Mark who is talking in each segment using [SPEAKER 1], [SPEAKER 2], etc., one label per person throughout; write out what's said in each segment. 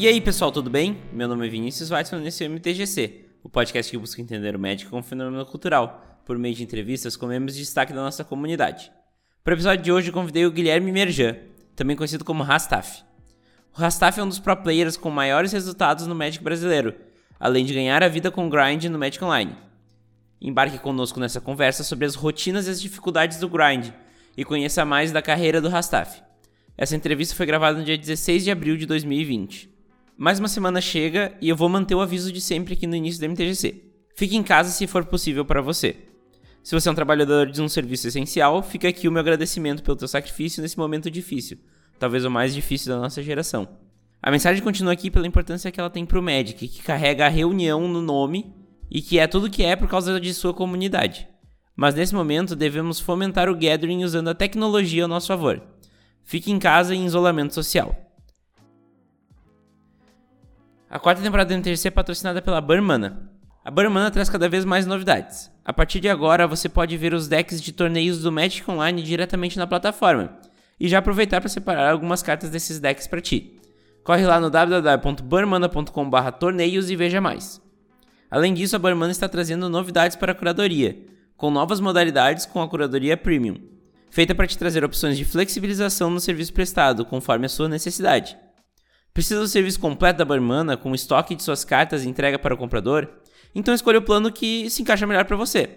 [SPEAKER 1] E aí, pessoal, tudo bem? Meu nome é Vinícius Weissman nesse é o MTGC, o podcast que busca entender o médico como fenômeno cultural, por meio de entrevistas com membros de destaque da nossa comunidade. Para o episódio de hoje, eu convidei o Guilherme Merjan, também conhecido como Rastaf. O Rastaf é um dos pro players com maiores resultados no Magic brasileiro, além de ganhar a vida com grind no Magic Online. Embarque conosco nessa conversa sobre as rotinas e as dificuldades do grind e conheça mais da carreira do Rastaf. Essa entrevista foi gravada no dia 16 de abril de 2020. Mais uma semana chega e eu vou manter o aviso de sempre aqui no início do MTGC. Fique em casa se for possível para você. Se você é um trabalhador de um serviço essencial, fica aqui o meu agradecimento pelo teu sacrifício nesse momento difícil, talvez o mais difícil da nossa geração. A mensagem continua aqui pela importância que ela tem para o Magic, que carrega a reunião no nome e que é tudo que é por causa de sua comunidade. Mas nesse momento devemos fomentar o gathering usando a tecnologia ao nosso favor. Fique em casa em isolamento social. A quarta temporada do MTGC é patrocinada pela Burmana. A Burmana traz cada vez mais novidades. A partir de agora, você pode ver os decks de torneios do Magic Online diretamente na plataforma e já aproveitar para separar algumas cartas desses decks para ti. Corre lá no www.burmana.com/torneios e veja mais. Além disso, a Burmana está trazendo novidades para a curadoria, com novas modalidades com a curadoria Premium, feita para te trazer opções de flexibilização no serviço prestado, conforme a sua necessidade. Precisa do serviço completo da Barmana com estoque de suas cartas e entrega para o comprador? Então escolha o plano que se encaixa melhor para você.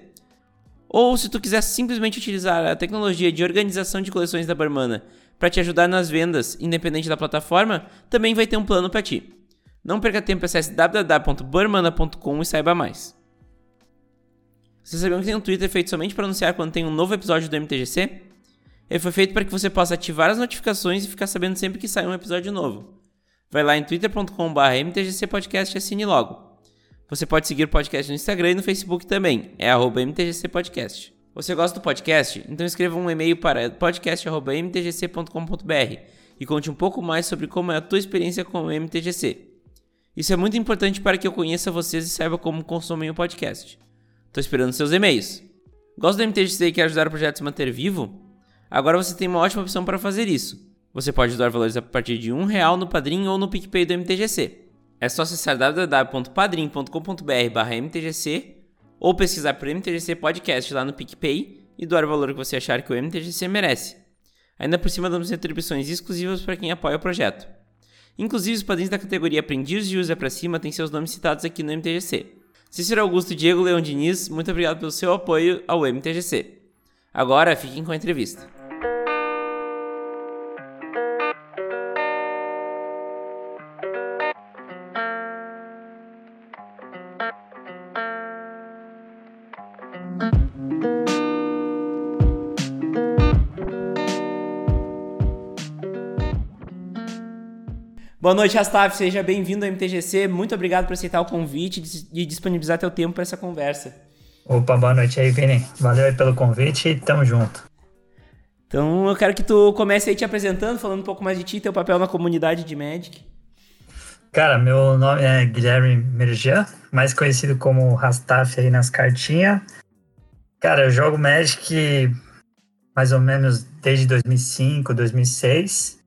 [SPEAKER 1] Ou se tu quiser simplesmente utilizar a tecnologia de organização de coleções da Barmana para te ajudar nas vendas, independente da plataforma, também vai ter um plano para ti. Não perca tempo, acesse www.barmana.com e saiba mais. Vocês sabiam que tem um Twitter feito somente para anunciar quando tem um novo episódio do MTGC? Ele foi feito para que você possa ativar as notificações e ficar sabendo sempre que sai um episódio novo. Vai lá em twitter.com.br mtgcpodcast e assine logo. Você pode seguir o podcast no Instagram e no Facebook também, é mtgcpodcast. Você gosta do podcast? Então escreva um e-mail para podcast.mtgc.com.br e conte um pouco mais sobre como é a tua experiência com o MTGC. Isso é muito importante para que eu conheça vocês e saiba como consomem o podcast. Estou esperando seus e-mails. Gosta do MTGC e quer ajudar o projeto a se manter vivo? Agora você tem uma ótima opção para fazer isso. Você pode doar valores a partir de um real no Padrim ou no PicPay do MTGC. É só acessar www.padrim.com.br mtgc ou pesquisar por MTGC Podcast lá no PicPay e doar o valor que você achar que o MTGC merece. Ainda por cima damos retribuições exclusivas para quem apoia o projeto. Inclusive, os padrinhos da categoria Aprendiz de Usa para cima têm seus nomes citados aqui no MTGC. Cícero Augusto Diego Leão Diniz, muito obrigado pelo seu apoio ao MTGC. Agora, fiquem com a entrevista. Boa noite, Rastaf. Seja bem-vindo ao MTGC. Muito obrigado por aceitar o convite e disponibilizar teu tempo para essa conversa.
[SPEAKER 2] Opa, boa noite aí, Vini. Valeu aí pelo convite e tamo junto.
[SPEAKER 1] Então, eu quero que tu comece aí te apresentando, falando um pouco mais de ti, teu papel na comunidade de Magic.
[SPEAKER 2] Cara, meu nome é Guilherme Merjan, mais conhecido como Rastaf aí nas cartinhas. Cara, eu jogo Magic mais ou menos desde 2005, 2006.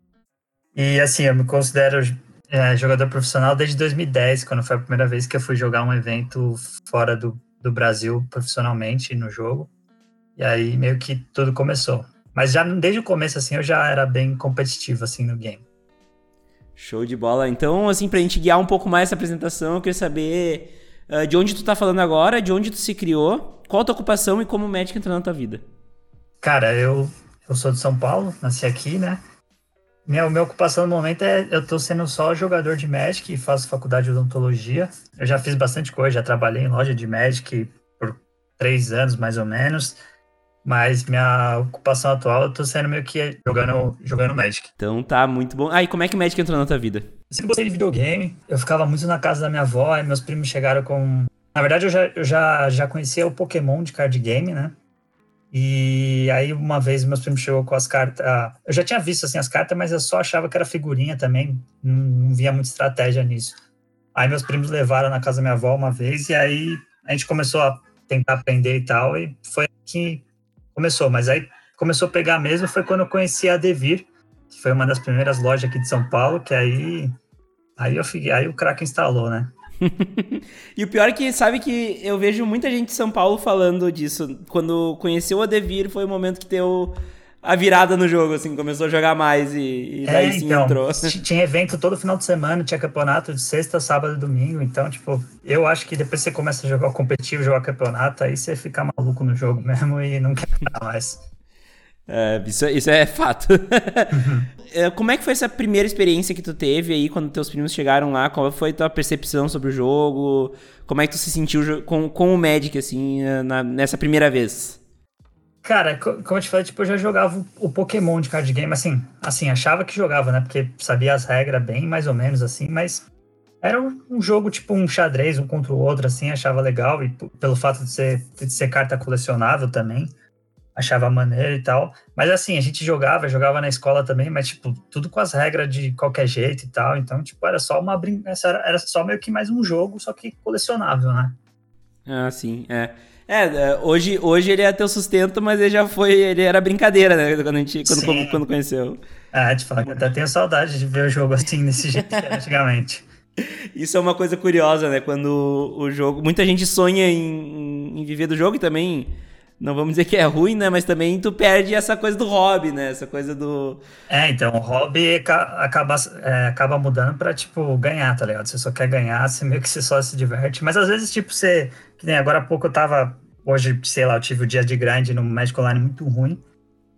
[SPEAKER 2] E assim, eu me considero é, jogador profissional desde 2010, quando foi a primeira vez que eu fui jogar um evento fora do, do Brasil profissionalmente no jogo. E aí meio que tudo começou. Mas já desde o começo, assim, eu já era bem competitivo, assim, no game.
[SPEAKER 1] Show de bola. Então, assim, pra gente guiar um pouco mais essa apresentação, eu queria saber uh, de onde tu tá falando agora, de onde tu se criou, qual a tua ocupação e como o médico entrou na tua vida.
[SPEAKER 2] Cara, eu, eu sou de São Paulo, nasci aqui, né? Minha, minha ocupação no momento é eu tô sendo só jogador de Magic e faço faculdade de odontologia. Eu já fiz bastante coisa, já trabalhei em loja de Magic por três anos mais ou menos. Mas minha ocupação atual eu tô sendo meio que jogando, jogando Magic.
[SPEAKER 1] Então tá muito bom. Ah, e como é que Magic entrou na tua vida? Eu
[SPEAKER 2] sempre gostei de videogame. Eu ficava muito na casa da minha avó e meus primos chegaram com. Na verdade, eu já, eu já, já conhecia o Pokémon de card game, né? E aí, uma vez, meus primos chegou com as cartas. Ah, eu já tinha visto assim, as cartas, mas eu só achava que era figurinha também. Não, não via muita estratégia nisso. Aí, meus primos levaram na casa da minha avó uma vez, e aí a gente começou a tentar aprender e tal, e foi que começou. Mas aí começou a pegar mesmo foi quando eu conheci a Devir, que foi uma das primeiras lojas aqui de São Paulo, que aí Aí, eu fiquei, aí o crack instalou, né?
[SPEAKER 1] e o pior é que, sabe que eu vejo muita gente de São Paulo falando disso. Quando conheceu o Adevir, foi o momento que deu a virada no jogo, assim, começou a jogar mais e, e é, daí sim então, entrou.
[SPEAKER 2] Tinha evento todo final de semana, tinha campeonato de sexta, sábado e domingo, então, tipo, eu acho que depois você começa a jogar competitivo, jogar campeonato, aí você fica maluco no jogo mesmo e não quer mais.
[SPEAKER 1] É, isso, isso é fato. Uhum. Como é que foi essa primeira experiência que tu teve aí quando teus primos chegaram lá? Qual foi a tua percepção sobre o jogo? Como é que tu se sentiu com, com o Magic, assim, na, nessa primeira vez?
[SPEAKER 2] Cara, como eu te falei, tipo, eu já jogava o Pokémon de card game, assim, assim, achava que jogava, né? Porque sabia as regras bem, mais ou menos, assim, mas era um, jogo tipo um xadrez, um contra o outro, assim, achava legal, e pelo fato de ser, de ser carta colecionável também, achava maneiro e tal. Mas assim, a gente jogava, jogava na escola também, mas tipo, tudo com as regras de qualquer jeito e tal. Então, tipo, era só uma brincadeira, era só meio que mais um jogo, só que colecionável, né?
[SPEAKER 1] Ah, sim, é. É, é, hoje, hoje ele é teu sustento, mas ele já foi. Ele era brincadeira, né? Quando, a gente, quando, quando conheceu.
[SPEAKER 2] Ah, te falar que até tenho saudade de ver o jogo assim, desse jeito antigamente.
[SPEAKER 1] Isso é uma coisa curiosa, né? Quando o jogo. Muita gente sonha em, em viver do jogo e também não vamos dizer que é ruim, né? Mas também tu perde essa coisa do hobby, né? Essa coisa do.
[SPEAKER 2] É, então, o hobby acaba, é, acaba mudando pra, tipo, ganhar, tá ligado? Você só quer ganhar, você meio que você só se diverte. Mas às vezes, tipo, você. Que nem agora há pouco eu tava. Hoje, sei lá, eu tive o um dia de grind no Magic Online muito ruim.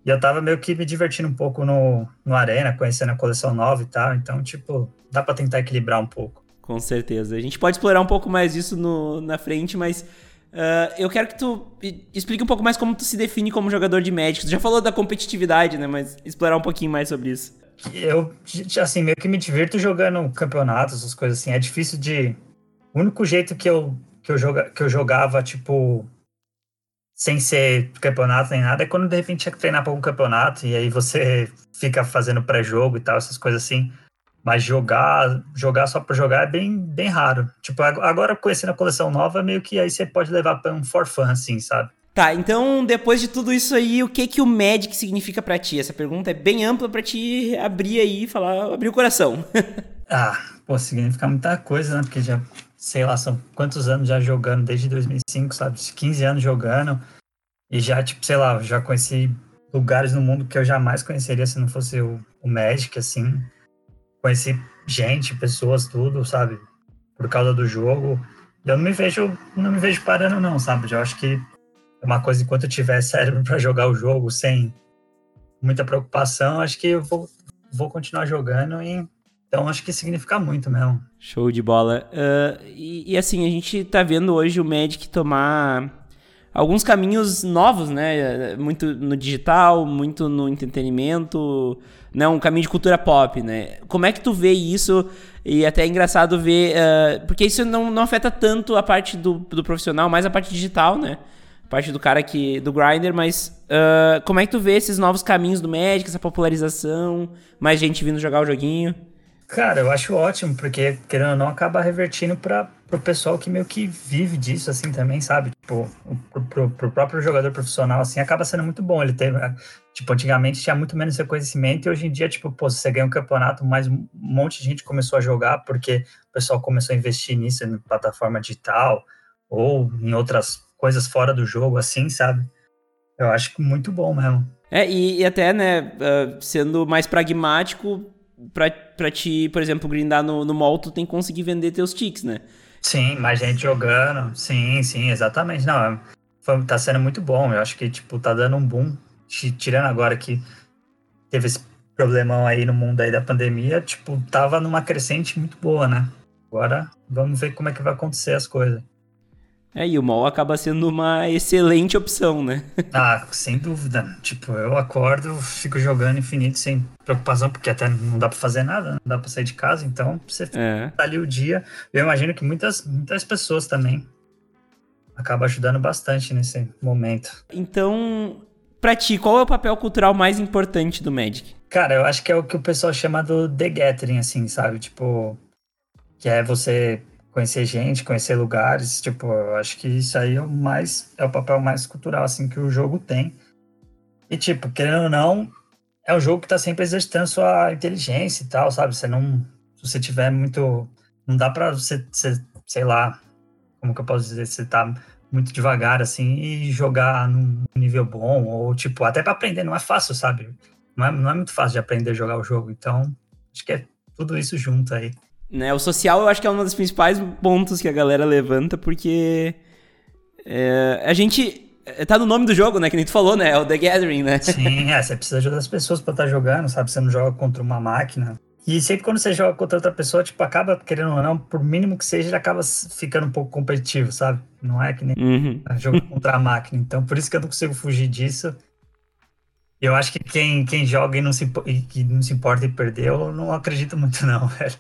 [SPEAKER 2] E eu tava meio que me divertindo um pouco no, no Arena, conhecendo a coleção nova e tal. Então, tipo, dá pra tentar equilibrar um pouco.
[SPEAKER 1] Com certeza. A gente pode explorar um pouco mais disso no, na frente, mas Uh, eu quero que tu explique um pouco mais como tu se define como jogador de Magic. Tu já falou da competitividade, né? Mas explorar um pouquinho mais sobre isso.
[SPEAKER 2] Eu, assim, meio que me divirto jogando campeonatos, essas coisas assim. É difícil de... O único jeito que eu, que eu, joga, que eu jogava, tipo, sem ser campeonato nem nada, é quando de repente tinha que treinar para algum campeonato e aí você fica fazendo pré-jogo e tal, essas coisas assim. Mas jogar, jogar só para jogar é bem, bem raro. Tipo, agora conhecendo a coleção nova, meio que aí você pode levar para um for fun, assim, sabe?
[SPEAKER 1] Tá, então depois de tudo isso aí, o que que o Magic significa para ti? Essa pergunta é bem ampla para te abrir aí e falar, abrir o coração.
[SPEAKER 2] ah, pô, significa muita coisa, né? Porque já, sei lá, são quantos anos já jogando, desde 2005, sabe? 15 anos jogando. E já, tipo, sei lá, já conheci lugares no mundo que eu jamais conheceria se não fosse o, o Magic, assim conheci gente, pessoas, tudo, sabe? Por causa do jogo. Eu não me vejo, não me vejo parando, não, sabe? Eu acho que é uma coisa, enquanto eu tiver cérebro para jogar o jogo sem muita preocupação, acho que eu vou, vou continuar jogando e então acho que significa muito mesmo.
[SPEAKER 1] Show de bola. Uh, e, e, assim, a gente tá vendo hoje o Magic tomar alguns caminhos novos, né? Muito no digital, muito no entretenimento, né, um caminho de cultura pop, né? Como é que tu vê isso? E até é engraçado ver, uh, porque isso não, não afeta tanto a parte do, do profissional, mais a parte digital, né? A parte do cara que do grinder, mas uh, como é que tu vê esses novos caminhos do Magic, essa popularização, mais gente vindo jogar o joguinho?
[SPEAKER 2] Cara, eu acho ótimo, porque querendo ou não, acaba revertindo para o pessoal que meio que vive disso, assim, também, sabe? Tipo, pro, pro, próprio jogador profissional, assim, acaba sendo muito bom. Ele teve, tipo, antigamente tinha muito menos reconhecimento e hoje em dia, tipo, pô, você ganha um campeonato, mas um monte de gente começou a jogar porque o pessoal começou a investir nisso, em plataforma digital ou em outras coisas fora do jogo, assim, sabe? Eu acho muito bom mesmo.
[SPEAKER 1] É, e, e até, né, uh, sendo mais pragmático, pra, pra te, por exemplo, grindar no, no mall, tu tem que conseguir vender teus ticks, né?
[SPEAKER 2] Sim, mais gente jogando. Sim, sim, exatamente. Não, é, foi, tá sendo muito bom. Eu acho que, tipo, tá dando um boom. Tirando agora que teve esse problemão aí no mundo aí da pandemia, tipo, tava numa crescente muito boa, né? Agora vamos ver como é que vai acontecer as coisas.
[SPEAKER 1] É, e o mall acaba sendo uma excelente opção, né?
[SPEAKER 2] Ah, sem dúvida. Tipo, eu acordo, fico jogando infinito sem preocupação, porque até não dá pra fazer nada, não dá pra sair de casa, então você é. tá ali o dia. Eu imagino que muitas, muitas pessoas também acabam ajudando bastante nesse momento.
[SPEAKER 1] Então, pra ti, qual é o papel cultural mais importante do Magic?
[SPEAKER 2] Cara, eu acho que é o que o pessoal chama do The Gathering, assim, sabe? Tipo, que é você conhecer gente, conhecer lugares, tipo, eu acho que isso aí é o mais é o papel mais cultural assim que o jogo tem. E tipo, querendo ou não, é um jogo que tá sempre exercitando sua inteligência e tal, sabe? Você não você tiver muito. Não dá pra você, você, sei lá, como que eu posso dizer, você tá muito devagar, assim, e jogar num nível bom, ou tipo, até para aprender não é fácil, sabe? Não é, não é muito fácil de aprender a jogar o jogo, então acho que é tudo isso junto aí.
[SPEAKER 1] Né, o social eu acho que é um dos principais pontos que a galera levanta, porque é, a gente tá no nome do jogo, né? Que nem tu falou, né? É o The Gathering, né?
[SPEAKER 2] Sim, é, você precisa ajudar as pessoas para estar tá jogando, sabe? Você não joga contra uma máquina. E sempre quando você joga contra outra pessoa, tipo, acaba, querendo ou não, por mínimo que seja, ele acaba ficando um pouco competitivo, sabe? Não é que nem
[SPEAKER 1] uhum.
[SPEAKER 2] jogo contra a máquina. Então, por isso que eu não consigo fugir disso. Eu acho que quem, quem joga e não, se, e, não se importa em perder, eu não acredito muito, não, velho.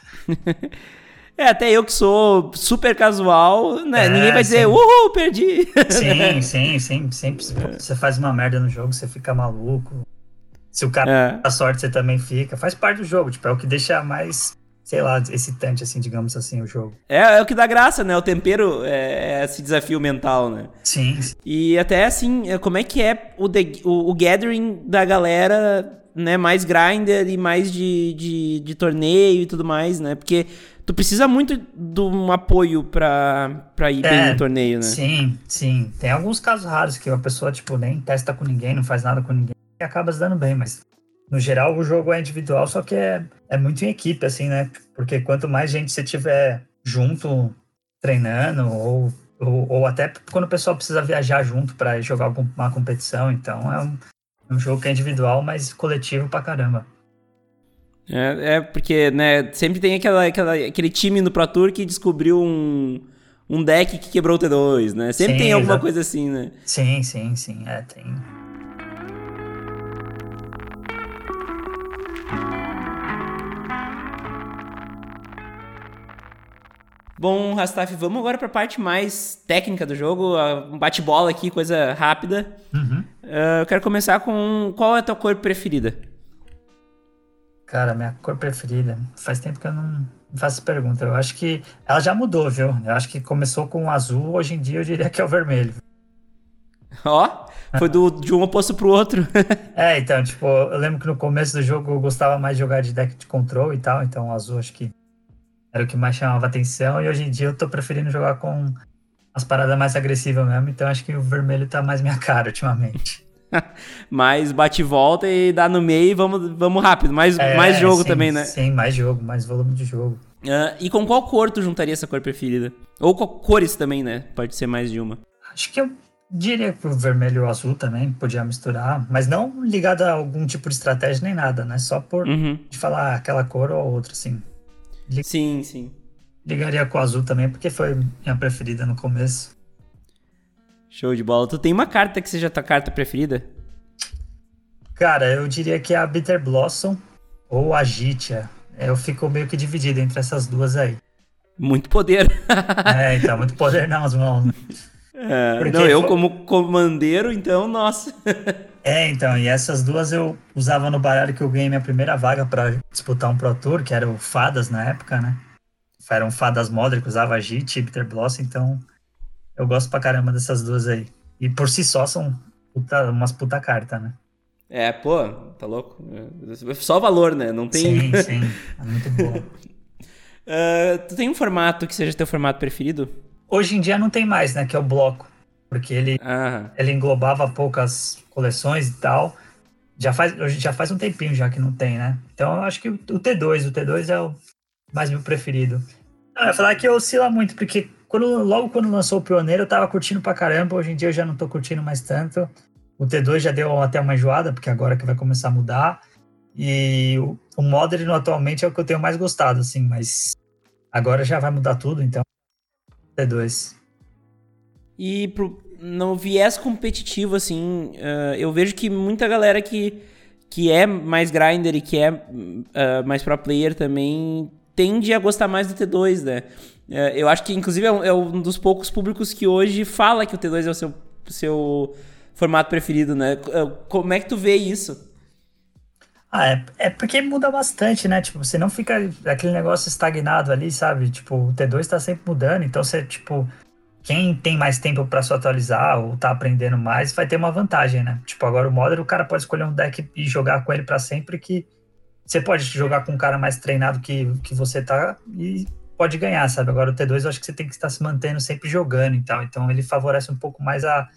[SPEAKER 1] É, até eu que sou super casual, né? É, Ninguém vai dizer, uhul, perdi.
[SPEAKER 2] Sim, sim, sim. Sempre você faz uma merda no jogo, você fica maluco. Se o cara é. dá sorte, você também fica. Faz parte do jogo, tipo, é o que deixa mais, sei lá, excitante, assim, digamos assim, o jogo.
[SPEAKER 1] É, é o que dá graça, né? O tempero é, é esse desafio mental, né?
[SPEAKER 2] Sim.
[SPEAKER 1] E até assim, é, como é que é o, the, o, o gathering da galera, né? Mais grinder e mais de, de, de torneio e tudo mais, né? Porque tu precisa muito de um apoio pra, pra ir é, bem no torneio, né?
[SPEAKER 2] Sim, sim. Tem alguns casos raros que a pessoa, tipo, nem testa com ninguém, não faz nada com ninguém e acaba se dando bem, mas no geral o jogo é individual, só que é, é muito em equipe, assim, né? Porque quanto mais gente você tiver junto treinando, ou, ou, ou até quando o pessoal precisa viajar junto para jogar uma competição, então é um, é um jogo que é individual, mas coletivo pra caramba.
[SPEAKER 1] É, é porque, né, sempre tem aquela, aquela, aquele time no Pro Tour que descobriu um, um deck que quebrou o T2, né? Sempre sim, tem alguma coisa assim, né?
[SPEAKER 2] Sim, sim, sim. É, tem.
[SPEAKER 1] Bom, Rastaf, vamos agora para a parte mais técnica do jogo, um bate-bola aqui, coisa rápida.
[SPEAKER 2] Uhum.
[SPEAKER 1] Uh, eu quero começar com qual é a tua cor preferida?
[SPEAKER 2] Cara, minha cor preferida. Faz tempo que eu não faço pergunta. Eu acho que ela já mudou, viu? Eu acho que começou com o azul, hoje em dia eu diria que é o vermelho.
[SPEAKER 1] Ó, oh, foi do, de um oposto pro outro.
[SPEAKER 2] é, então, tipo, eu lembro que no começo do jogo eu gostava mais de jogar de deck de control e tal, então o azul acho que era o que mais chamava atenção, e hoje em dia eu tô preferindo jogar com as paradas mais agressivas mesmo, então acho que o vermelho tá mais minha cara ultimamente.
[SPEAKER 1] mais bate e volta e dá no meio e vamos, vamos rápido. Mais, é, mais jogo
[SPEAKER 2] sim,
[SPEAKER 1] também, né?
[SPEAKER 2] Sim, mais jogo, mais volume de jogo.
[SPEAKER 1] Uh, e com qual cor tu juntaria essa cor preferida? Ou com cores também, né? Pode ser mais de uma.
[SPEAKER 2] Acho que eu diria que o vermelho e o azul também podia misturar, mas não ligado a algum tipo de estratégia nem nada, né? Só por
[SPEAKER 1] uhum.
[SPEAKER 2] de falar aquela cor ou outra, assim.
[SPEAKER 1] Sim, sim.
[SPEAKER 2] Ligaria com o azul também, porque foi minha preferida no começo.
[SPEAKER 1] Show de bola. Tu tem uma carta que seja tua carta preferida?
[SPEAKER 2] Cara, eu diria que é a Bitter Blossom ou a Gitia. Eu fico meio que dividido entre essas duas aí.
[SPEAKER 1] Muito poder.
[SPEAKER 2] é, então, muito poder nas mãos.
[SPEAKER 1] É, não, eu como comandeiro, então, nossa.
[SPEAKER 2] é, então, e essas duas eu usava no baralho que eu ganhei minha primeira vaga para disputar um Pro Tour, que era o Fadas na época, né? Eram Fadas Modern, que usava Git e Bitter Blossom, então eu gosto pra caramba dessas duas aí. E por si só são puta, umas puta carta, né?
[SPEAKER 1] É, pô, tá louco? Só valor, né? Não
[SPEAKER 2] tem. Sim, sim. É muito bom.
[SPEAKER 1] uh, tu tem um formato que seja teu formato preferido?
[SPEAKER 2] Hoje em dia não tem mais, né? Que é o bloco. Porque ele,
[SPEAKER 1] ah.
[SPEAKER 2] ele englobava poucas coleções e tal. Já faz, já faz um tempinho já que não tem, né? Então eu acho que o, o T2, o T2 é o mais meu preferido. Não, eu ia falar que oscila muito, porque quando, logo quando lançou o Pioneiro eu tava curtindo pra caramba. Hoje em dia eu já não tô curtindo mais tanto. O T2 já deu até uma enjoada, porque agora que vai começar a mudar. E o, o Modern atualmente é o que eu tenho mais gostado, assim, mas agora já vai mudar tudo, então T2.
[SPEAKER 1] E pro, no viés competitivo, assim, uh, eu vejo que muita galera que, que é mais grinder e que é uh, mais pro player também tende a gostar mais do T2, né? Uh, eu acho que, inclusive, é um, é um, dos poucos públicos que hoje fala que o T2 é o seu, seu formato preferido, né? Como é que tu vê isso?
[SPEAKER 2] Ah, é, é porque muda bastante, né? Tipo, você não fica aquele negócio estagnado ali, sabe? Tipo, o T2 tá sempre mudando, então você, tipo, quem tem mais tempo para se atualizar ou tá aprendendo mais, vai ter uma vantagem, né? Tipo, agora o Modern, o cara pode escolher um deck e jogar com ele para sempre que você pode jogar com um cara mais treinado que, que você tá e pode ganhar, sabe? Agora o T2 eu acho que você tem que estar se mantendo sempre jogando e tal. Então ele favorece um pouco mais a,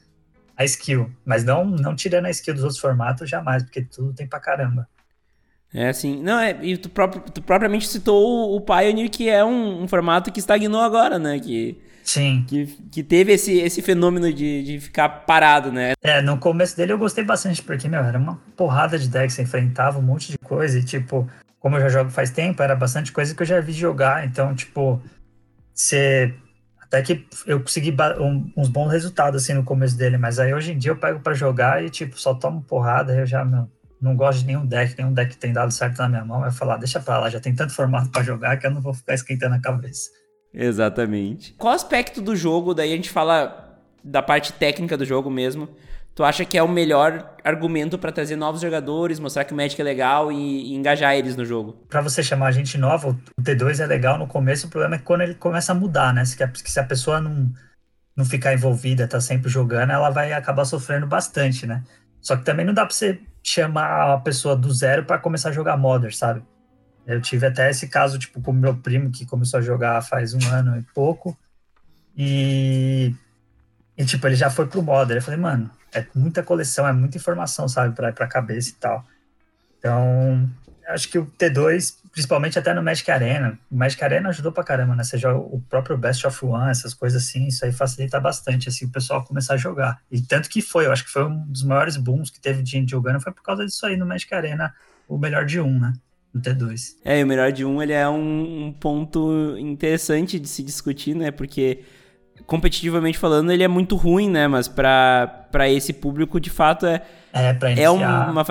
[SPEAKER 2] a skill. Mas não, não tirando a skill dos outros formatos jamais, porque tudo tem pra caramba.
[SPEAKER 1] É assim, não, é, e tu, próprio, tu propriamente citou o, o Pioneer, que é um, um, formato que estagnou agora, né? Que,
[SPEAKER 2] Sim.
[SPEAKER 1] Que, que teve esse, esse fenômeno de, de ficar parado, né?
[SPEAKER 2] É, no começo dele eu gostei bastante, porque, meu, era uma porrada de decks, você enfrentava um monte de coisa, e, tipo, como eu já jogo faz tempo, era bastante coisa que eu já vi jogar, então, tipo, você. Até que eu consegui um, uns bons resultados, assim, no começo dele, mas aí hoje em dia eu pego para jogar e, tipo, só tomo porrada, eu já, meu, não gosto de nenhum deck, nenhum deck que tem dado certo na minha mão, vai falar, deixa pra lá, já tem tanto formato para jogar que eu não vou ficar esquentando a cabeça.
[SPEAKER 1] Exatamente. Qual aspecto do jogo, daí a gente fala da parte técnica do jogo mesmo, tu acha que é o melhor argumento para trazer novos jogadores, mostrar que o Magic é legal e, e engajar eles no jogo?
[SPEAKER 2] Para você chamar gente nova, o T2 é legal no começo, o problema é quando ele começa a mudar, né? Se, se a pessoa não, não ficar envolvida, tá sempre jogando, ela vai acabar sofrendo bastante, né? Só que também não dá pra você chamar a pessoa do zero para começar a jogar Modern, sabe? Eu tive até esse caso, tipo, com meu primo, que começou a jogar faz um ano e pouco. E, e tipo, ele já foi pro Modern. Eu falei, mano, é muita coleção, é muita informação, sabe, pra, pra cabeça e tal. Então, acho que o T2, principalmente até no Magic Arena, o Magic Arena ajudou pra caramba, né? Você joga o próprio Best of One, essas coisas assim, isso aí facilita bastante, assim, o pessoal começar a jogar. E tanto que foi, eu acho que foi um dos maiores booms que teve de gente jogando, foi por causa disso aí no Magic Arena, o melhor de um, né? no T2.
[SPEAKER 1] É, e o melhor de um ele é um, um, ponto interessante de se discutir, né? Porque competitivamente falando ele é muito ruim, né? Mas para esse público de fato é
[SPEAKER 2] é, pra
[SPEAKER 1] é uma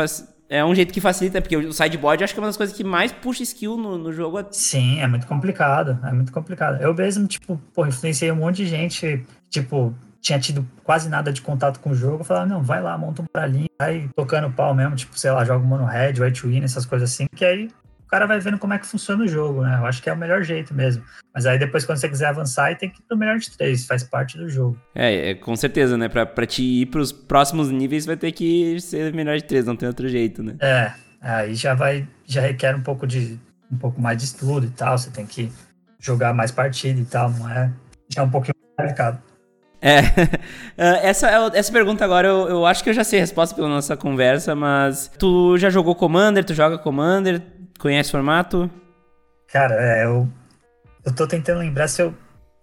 [SPEAKER 1] é um jeito que facilita, porque o sideboard acho que é uma das coisas que mais puxa skill no, no jogo.
[SPEAKER 2] Sim, é muito complicado, é muito complicado. Eu mesmo, tipo, pô, influenciei um monte de gente, tipo, tinha tido quase nada de contato com o jogo, eu falava, não, vai lá, monta um baralhinho, vai tocando pau mesmo, tipo, sei lá, joga mono red, white win, essas coisas assim, que aí o cara vai vendo como é que funciona o jogo, né? Eu acho que é o melhor jeito mesmo. Mas aí depois, quando você quiser avançar, tem que ir pro melhor de três, faz parte do jogo.
[SPEAKER 1] É, é com certeza, né? Pra, pra te ir pros próximos níveis, vai ter que ser melhor de três, não tem outro jeito, né?
[SPEAKER 2] É, aí já vai, já requer um pouco de, um pouco mais de estudo e tal, você tem que jogar mais partida e tal, não é? Já é um pouquinho complicado.
[SPEAKER 1] É, essa, essa pergunta agora eu, eu acho que eu já sei a resposta pela nossa conversa, mas tu já jogou Commander, tu joga Commander, conhece o formato?
[SPEAKER 2] Cara, é, eu, eu tô tentando lembrar se eu.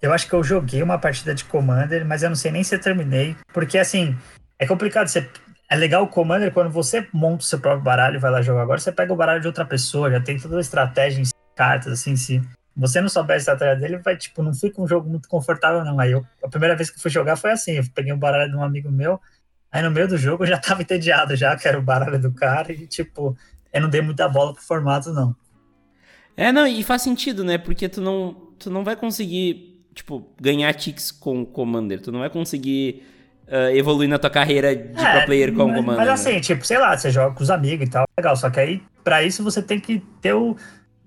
[SPEAKER 2] Eu acho que eu joguei uma partida de Commander, mas eu não sei nem se eu terminei, porque assim, é complicado. Você, é legal o Commander quando você monta o seu próprio baralho e vai lá jogar. Agora você pega o baralho de outra pessoa, já tem toda a estratégia em cartas, assim, se você não souber a estratégia dele, vai, tipo, não fica um jogo muito confortável, não. Aí eu, a primeira vez que fui jogar foi assim, eu peguei um baralho de um amigo meu, aí no meio do jogo eu já tava entediado já, que era o baralho do cara, e tipo, eu não dei muita bola pro formato, não.
[SPEAKER 1] É, não, e faz sentido, né? Porque tu não, tu não vai conseguir, tipo, ganhar ticks com o Commander, tu não vai conseguir uh, evoluir na tua carreira de é, pro player com o Commander.
[SPEAKER 2] Mas assim, né? tipo, sei lá, você joga com os amigos e tal, legal, só que aí, pra isso você tem que ter o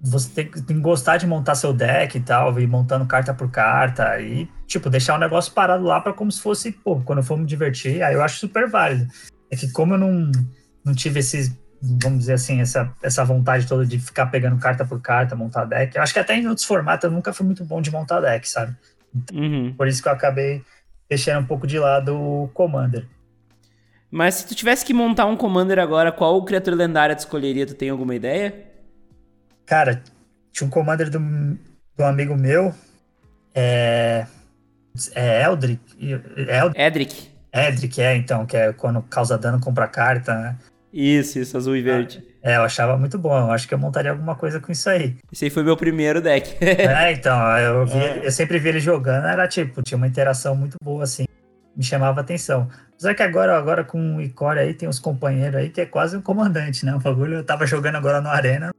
[SPEAKER 2] você tem, tem, que gostar de montar seu deck e tal, ir montando carta por carta e, tipo, deixar o negócio parado lá para como se fosse, pô, quando for me divertir, aí eu acho super válido. É que como eu não, não tive esses, vamos dizer assim, essa, essa vontade toda de ficar pegando carta por carta, montar deck, eu acho que até em outros formatos eu nunca fui muito bom de montar deck, sabe? Então, uhum. Por isso que eu acabei deixando um pouco de lado o Commander.
[SPEAKER 1] Mas se tu tivesse que montar um Commander agora, qual criatura lendária tu escolheria? Tu tem alguma ideia?
[SPEAKER 2] Cara, tinha um commander do, do amigo meu, é, é Eldrick,
[SPEAKER 1] Eld, Edric.
[SPEAKER 2] Edric, é, então, que é quando causa dano, compra carta, né?
[SPEAKER 1] Isso, isso, azul e verde.
[SPEAKER 2] É, eu achava muito bom. Eu acho que eu montaria alguma coisa com isso aí.
[SPEAKER 1] Esse aí foi meu primeiro deck.
[SPEAKER 2] é, então, eu, vi, é. eu sempre vi ele jogando, era tipo, tinha uma interação muito boa, assim, me chamava atenção. Apesar que agora, agora com o Icore aí, tem uns companheiros aí que é quase um comandante, né? O bagulho eu tava jogando agora no Arena,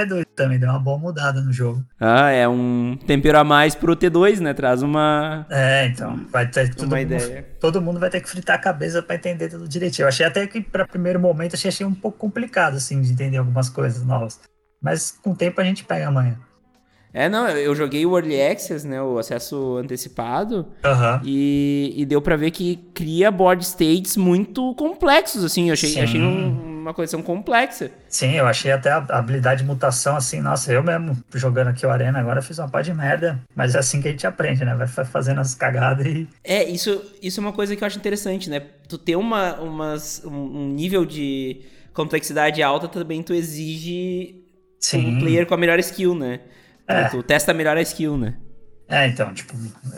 [SPEAKER 2] é doido também, deu uma boa mudada no jogo.
[SPEAKER 1] Ah, é um tempero a mais pro T2, né? Traz uma.
[SPEAKER 2] É, então. Vai ter tudo uma mundo, ideia. Todo mundo vai ter que fritar a cabeça para entender tudo direitinho. Eu achei até que, para primeiro momento, achei, achei um pouco complicado, assim, de entender algumas coisas novas. Mas com o tempo a gente pega amanhã.
[SPEAKER 1] É, não, eu joguei o Early Access, né, o acesso antecipado,
[SPEAKER 2] uhum.
[SPEAKER 1] e, e deu para ver que cria board states muito complexos, assim, eu achei, achei um, uma coleção complexa.
[SPEAKER 2] Sim, eu achei até a habilidade de mutação assim, nossa, eu mesmo jogando aqui o Arena agora fiz uma pá de merda, mas é assim que a gente aprende, né? Vai fazendo as cagadas e.
[SPEAKER 1] É, isso, isso é uma coisa que eu acho interessante, né? Tu ter uma, umas, um nível de complexidade alta também tu exige Sim. um player com a melhor skill, né? É. Tu testa melhor a skill, né?
[SPEAKER 2] É, então, tipo,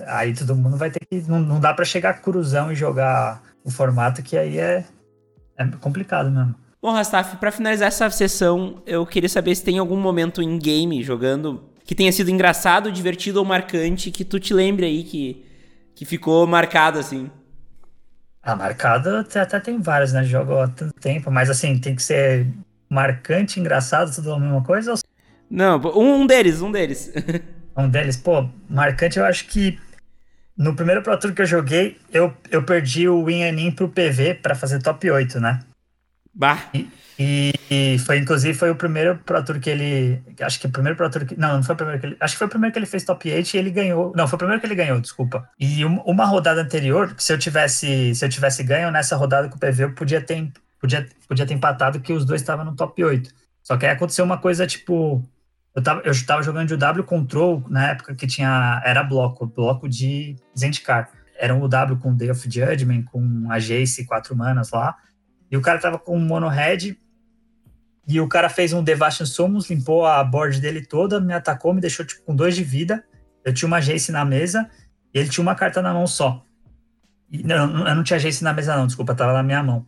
[SPEAKER 2] aí todo mundo vai ter que. Não, não dá para chegar cruzão e jogar o formato que aí é, é complicado mesmo.
[SPEAKER 1] Bom, Rastaf, para finalizar essa sessão, eu queria saber se tem algum momento em game jogando que tenha sido engraçado, divertido ou marcante que tu te lembre aí que, que ficou marcado assim.
[SPEAKER 2] Ah, marcado até, tem vários, né? Jogo há tanto tempo, mas assim, tem que ser marcante, engraçado, tudo a mesma coisa? Ou...
[SPEAKER 1] Não, um deles, um deles.
[SPEAKER 2] um deles, pô, marcante eu acho que no primeiro Pro Tour que eu joguei, eu, eu perdi o Win and In pro PV para fazer top 8, né?
[SPEAKER 1] Bah.
[SPEAKER 2] E, e, foi, inclusive, foi o primeiro Pro Tour que ele. Acho que o primeiro Pro Tour que. Não, não foi o primeiro que ele. Acho que foi o primeiro que ele fez top 8 e ele ganhou. Não, foi o primeiro que ele ganhou, desculpa. E uma, uma rodada anterior, se eu tivesse se eu tivesse ganho nessa rodada com o PV, eu podia ter, podia, podia ter empatado que os dois estavam no top 8. Só que aí aconteceu uma coisa tipo. Eu tava, eu tava jogando de W Control na época que tinha. Era bloco, bloco de Zendikar. Era um W com Day of Judgment, com a Jace, quatro manas lá. E o cara tava com um mono head. E o cara fez um Devastating Summons, limpou a board dele toda, me atacou, me deixou tipo, com dois de vida. Eu tinha uma Jace na mesa e ele tinha uma carta na mão só. E, não, eu não tinha Jace na mesa, não, desculpa, tava na minha mão.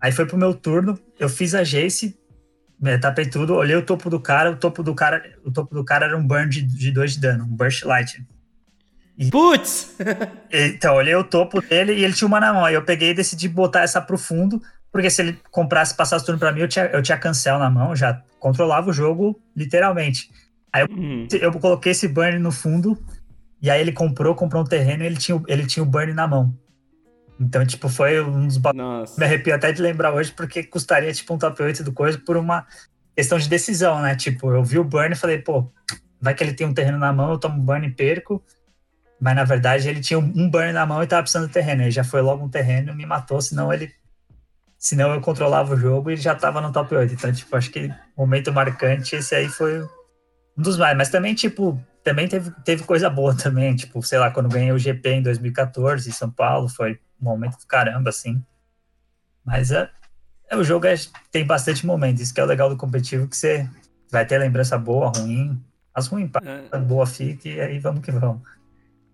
[SPEAKER 2] Aí foi pro meu turno, eu fiz a Jace, tapei tudo, olhei o topo do cara, o topo do cara, o topo do cara era um burn de, de dois de dano, um burst light.
[SPEAKER 1] Putz!
[SPEAKER 2] então, olhei o topo dele e ele tinha uma na mão. Aí eu peguei e decidi botar essa pro fundo, porque se ele comprasse passasse turno pra mim, eu tinha, eu tinha cancel na mão, já controlava o jogo literalmente. Aí eu, uhum. eu coloquei esse burn no fundo, e aí ele comprou, comprou um terreno e ele tinha, ele tinha o burn na mão. Então, tipo, foi um dos Me arrepio até de lembrar hoje, porque custaria, tipo, um top 8 do coisa por uma questão de decisão, né? Tipo, eu vi o burn e falei, pô, vai que ele tem um terreno na mão, eu tomo burn e perco. Mas na verdade ele tinha um burn na mão e tava precisando do terreno. Ele já foi logo um terreno e me matou, senão ele. Senão eu controlava o jogo e já tava no top 8. Então, tipo, acho que momento marcante, esse aí foi um dos mais. Mas também, tipo, também teve, teve coisa boa também. Tipo, sei lá, quando ganhei o GP em 2014 em São Paulo, foi um momento do caramba, assim. Mas é, é o jogo é, tem bastante momentos. Isso que é o legal do competitivo, que você vai ter lembrança boa, ruim. As ruins, é. boa fica e aí vamos que vamos.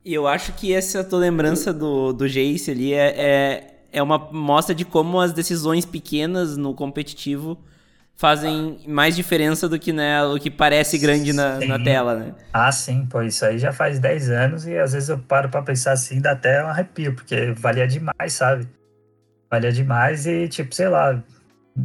[SPEAKER 1] E eu acho que essa tua lembrança do, do Jace ali é, é, é uma mostra de como as decisões pequenas no competitivo fazem mais diferença do que né, o que parece grande na, na, tela, né?
[SPEAKER 2] Ah, sim, pô, isso aí já faz 10 anos e às vezes eu paro para pensar assim, dá até um arrepio, porque valia demais, sabe? Valia demais e, tipo, sei lá,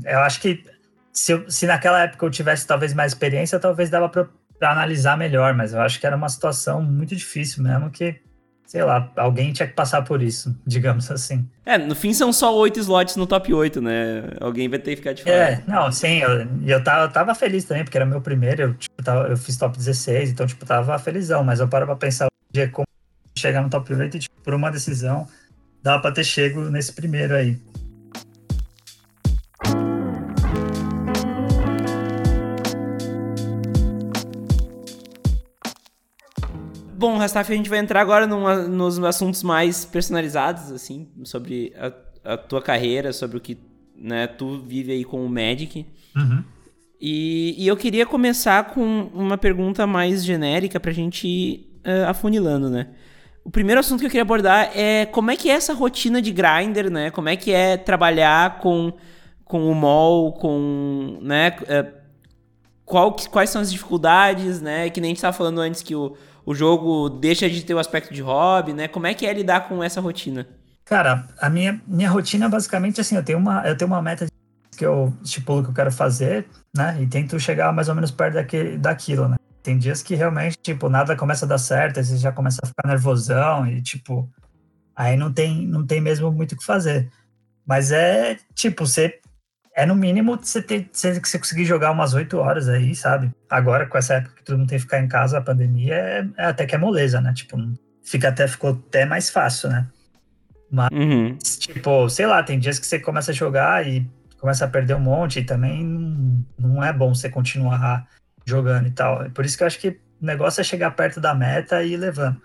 [SPEAKER 2] eu acho que se, eu, se naquela época eu tivesse talvez mais experiência, talvez dava pra, pra analisar melhor, mas eu acho que era uma situação muito difícil mesmo que sei lá, alguém tinha que passar por isso, digamos assim.
[SPEAKER 1] É, no fim são só oito slots no top 8, né? Alguém vai ter que ficar de fora.
[SPEAKER 2] É, não, sim, eu, eu, tava, eu tava feliz também, porque era meu primeiro, eu, tipo, tava, eu fiz top 16, então, tipo, tava felizão, mas eu paro pra pensar dia como chegar no top 8 e, tipo, por uma decisão, dava pra ter chego nesse primeiro aí.
[SPEAKER 1] Bom, Rastaf, a gente vai entrar agora numa, nos assuntos mais personalizados, assim, sobre a, a, tua carreira, sobre o que né, tu vive aí com o Magic.
[SPEAKER 2] Uhum.
[SPEAKER 1] E, e, eu queria começar com uma pergunta mais genérica pra gente ir uh, afunilando, né? O primeiro assunto que eu queria abordar é como é que é essa rotina de grinder, né? Como é que é trabalhar com, com o mall, com, né? Uh, qual, quais são as dificuldades, né? Que nem a gente estava falando antes que o, o jogo deixa de ter o aspecto de hobby, né? Como é que é lidar com essa rotina?
[SPEAKER 2] Cara, a minha, minha rotina é basicamente assim, eu tenho uma, eu tenho uma meta que eu estipulo que eu quero fazer, né? E tento chegar mais ou menos perto daquele, daquilo, né? Tem dias que realmente, tipo, nada começa a dar certo, aí você já começa a ficar nervosão e, tipo, aí não tem, não tem mesmo muito o que fazer. Mas é, tipo, você é no mínimo você, ter, você, você conseguir jogar umas 8 horas aí, sabe? Agora, com essa época que todo mundo tem que ficar em casa, a pandemia, é, é até que é moleza, né? Tipo, fica até, ficou até mais fácil, né? Mas,
[SPEAKER 1] uhum.
[SPEAKER 2] tipo, sei lá, tem dias que você começa a jogar e começa a perder um monte e também não, não é bom você continuar jogando e tal. Por isso que eu acho que o negócio é chegar perto da meta e ir levando.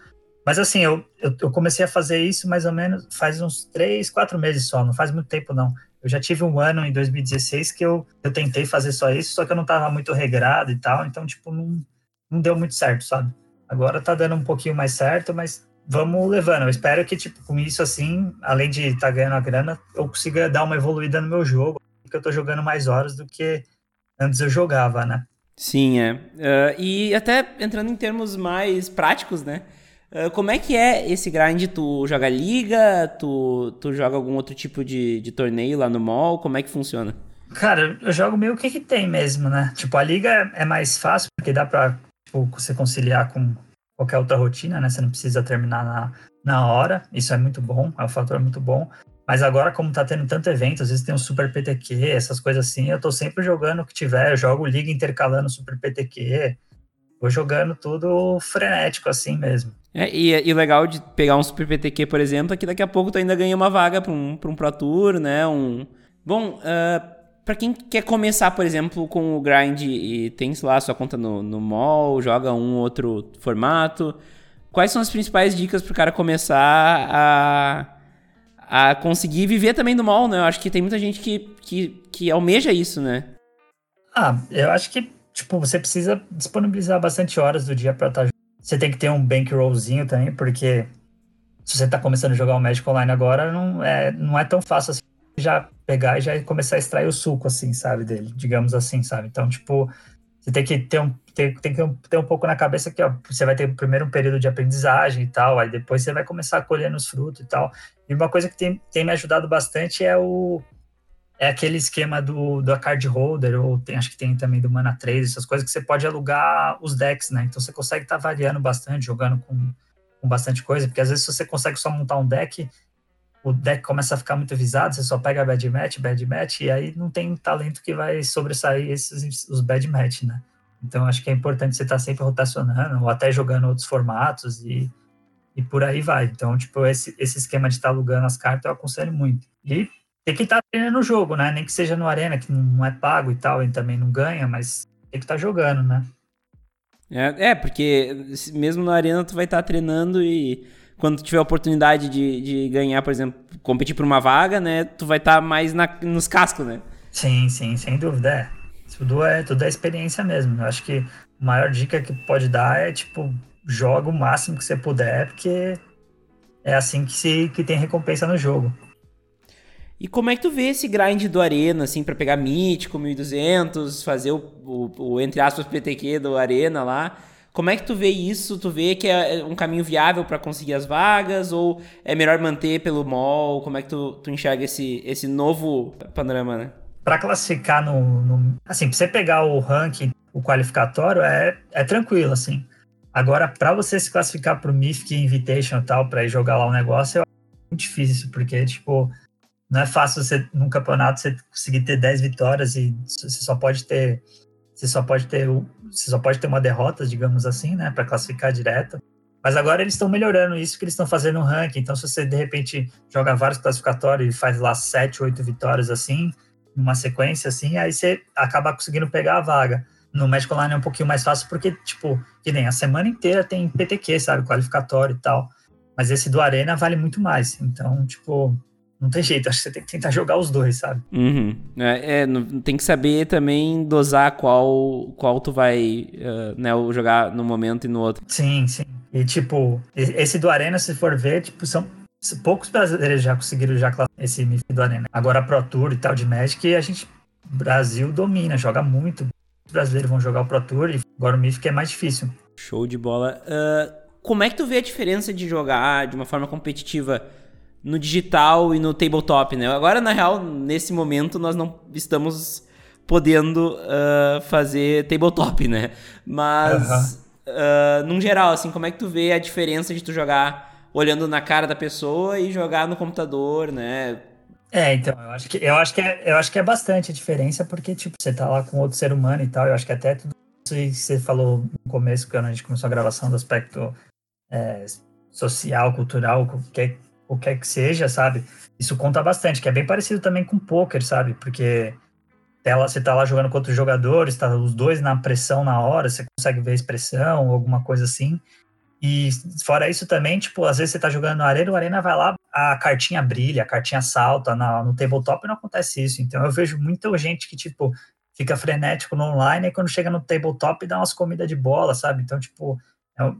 [SPEAKER 2] Mas assim, eu, eu, eu, comecei a fazer isso mais ou menos faz uns três, quatro meses só, não faz muito tempo não. Eu já tive um ano em 2016 que eu, eu tentei fazer só isso, só que eu não estava muito regrado e tal, então, tipo, não, não deu muito certo, sabe? Agora tá dando um pouquinho mais certo, mas vamos levando. Eu espero que, tipo, com isso, assim, além de estar tá ganhando a grana, eu consiga dar uma evoluída no meu jogo, porque eu tô jogando mais horas do que antes eu jogava, né?
[SPEAKER 1] Sim, é. Uh, e até entrando em termos mais práticos, né? Uh, como é que é esse grind? Tu joga liga? Tu, tu joga algum outro tipo de, de torneio lá no mall? Como é que funciona?
[SPEAKER 2] Cara, eu jogo meio o que, que tem mesmo, né? Tipo, a liga é mais fácil, porque dá pra tipo, você conciliar com qualquer outra rotina, né? Você não precisa terminar na, na hora, isso é muito bom, é um fator muito bom. Mas agora, como tá tendo tanto evento, às vezes tem um Super PTQ, essas coisas assim, eu tô sempre jogando o que tiver, eu jogo liga intercalando Super PTQ, vou jogando tudo frenético assim mesmo.
[SPEAKER 1] É, e, o legal de pegar um Super PTQ, por exemplo, é que daqui a pouco tu ainda ganha uma vaga para um, pra um Pro Tour, né? Um... Bom, uh, para quem quer começar, por exemplo, com o grind e tem, sei lá, sua conta no, no mall, joga um outro formato, quais são as principais dicas para o cara começar a, a conseguir viver também do mall, né? Eu acho que tem muita gente que, que, que almeja isso, né?
[SPEAKER 2] Ah, eu acho que, tipo, você precisa disponibilizar bastante horas do dia para estar tá... Você tem que ter um bankrollzinho também, porque se você está começando a jogar o Magic Online agora, não é, não é tão fácil assim já pegar e já começar a extrair o suco, assim, sabe, dele, digamos assim, sabe? Então, tipo, você tem que ter um, tem, tem que ter um pouco na cabeça que, ó, você vai ter primeiro um período de aprendizagem e tal, aí depois você vai começar a colher nos frutos e tal. E uma coisa que tem, tem me ajudado bastante é o é aquele esquema do, do card holder, ou tem, acho que tem também do Mana 3, essas coisas que você pode alugar os decks, né? Então você consegue estar tá variando bastante, jogando com, com bastante coisa, porque às vezes você consegue só montar um deck, o deck começa a ficar muito visado, você só pega bad match, bad match, e aí não tem talento que vai sobressair esses os bad match, né? Então acho que é importante você estar tá sempre rotacionando, ou até jogando outros formatos e, e por aí vai. Então, tipo, esse, esse esquema de estar tá alugando as cartas eu aconselho muito. E tem que estar tá treinando o jogo, né? Nem que seja no Arena, que não é pago e tal, e também não ganha, mas tem que estar tá jogando, né?
[SPEAKER 1] É, é, porque mesmo na Arena tu vai estar tá treinando e quando tiver a oportunidade de, de ganhar, por exemplo, competir por uma vaga, né? Tu vai estar tá mais na, nos cascos, né?
[SPEAKER 2] Sim, sim, sem dúvida. É. Tudo é, tudo é experiência mesmo. Eu acho que a maior dica que pode dar é, tipo, joga o máximo que você puder, porque é assim que, se, que tem recompensa no jogo.
[SPEAKER 1] E como é que tu vê esse grind do Arena, assim, para pegar Mítico, 1200, fazer o, o, o, entre aspas, PTQ do Arena lá? Como é que tu vê isso? Tu vê que é um caminho viável para conseguir as vagas ou é melhor manter pelo mall? Como é que tu, tu enxerga esse, esse novo panorama, né?
[SPEAKER 2] Para classificar no, no, Assim, pra você pegar o ranking, o qualificatório, é, é tranquilo, assim. Agora, para você se classificar pro Mythic Invitation e tal, para ir jogar lá o um negócio, é muito difícil, porque, tipo, não é fácil você, num campeonato, você conseguir ter 10 vitórias e você só pode ter. Você só pode ter você só pode ter uma derrota, digamos assim, né, para classificar direto. Mas agora eles estão melhorando isso, que eles estão fazendo um ranking. Então, se você de repente joga vários classificatórios e faz lá sete, oito vitórias assim, numa sequência assim, aí você acaba conseguindo pegar a vaga. No Magic Online é um pouquinho mais fácil porque, tipo, que nem a semana inteira tem PTQ, sabe, qualificatório e tal. Mas esse do Arena vale muito mais. Então, tipo, não tem jeito, acho que você tem que tentar jogar os dois, sabe?
[SPEAKER 1] Uhum. É, é, tem que saber também dosar qual, qual tu vai uh, né, jogar no momento e no outro.
[SPEAKER 2] Sim, sim. E tipo, esse do Arena, se for ver, tipo, são poucos brasileiros já conseguiram já esse MIF do Arena. Agora Pro Tour e tal de Magic, a gente, Brasil domina, joga muito. Os brasileiros vão jogar o Pro Tour e agora o MIF é mais difícil.
[SPEAKER 1] Show de bola. Uh, como é que tu vê a diferença de jogar de uma forma competitiva no digital e no tabletop, né? Agora, na real, nesse momento, nós não estamos podendo uh, fazer tabletop, né? Mas, uh, num geral, assim, como é que tu vê a diferença de tu jogar olhando na cara da pessoa e jogar no computador, né?
[SPEAKER 2] É, então, eu acho que, eu acho que, é, eu acho que é bastante a diferença, porque, tipo, você tá lá com outro ser humano e tal, eu acho que até tudo isso que você falou no começo, quando a gente começou a gravação do aspecto é, social, cultural, que é qualquer que seja, sabe? Isso conta bastante, que é bem parecido também com poker, sabe? Porque tela, você tá lá jogando com outros jogadores, tá os dois na pressão na hora, você consegue ver a expressão, alguma coisa assim. E fora isso também, tipo, às vezes você tá jogando no Arena, o Arena vai lá, a cartinha brilha, a cartinha salta, na, no tabletop não acontece isso. Então eu vejo muita gente que, tipo, fica frenético no online e quando chega no tabletop dá umas comidas de bola, sabe? Então, tipo, é,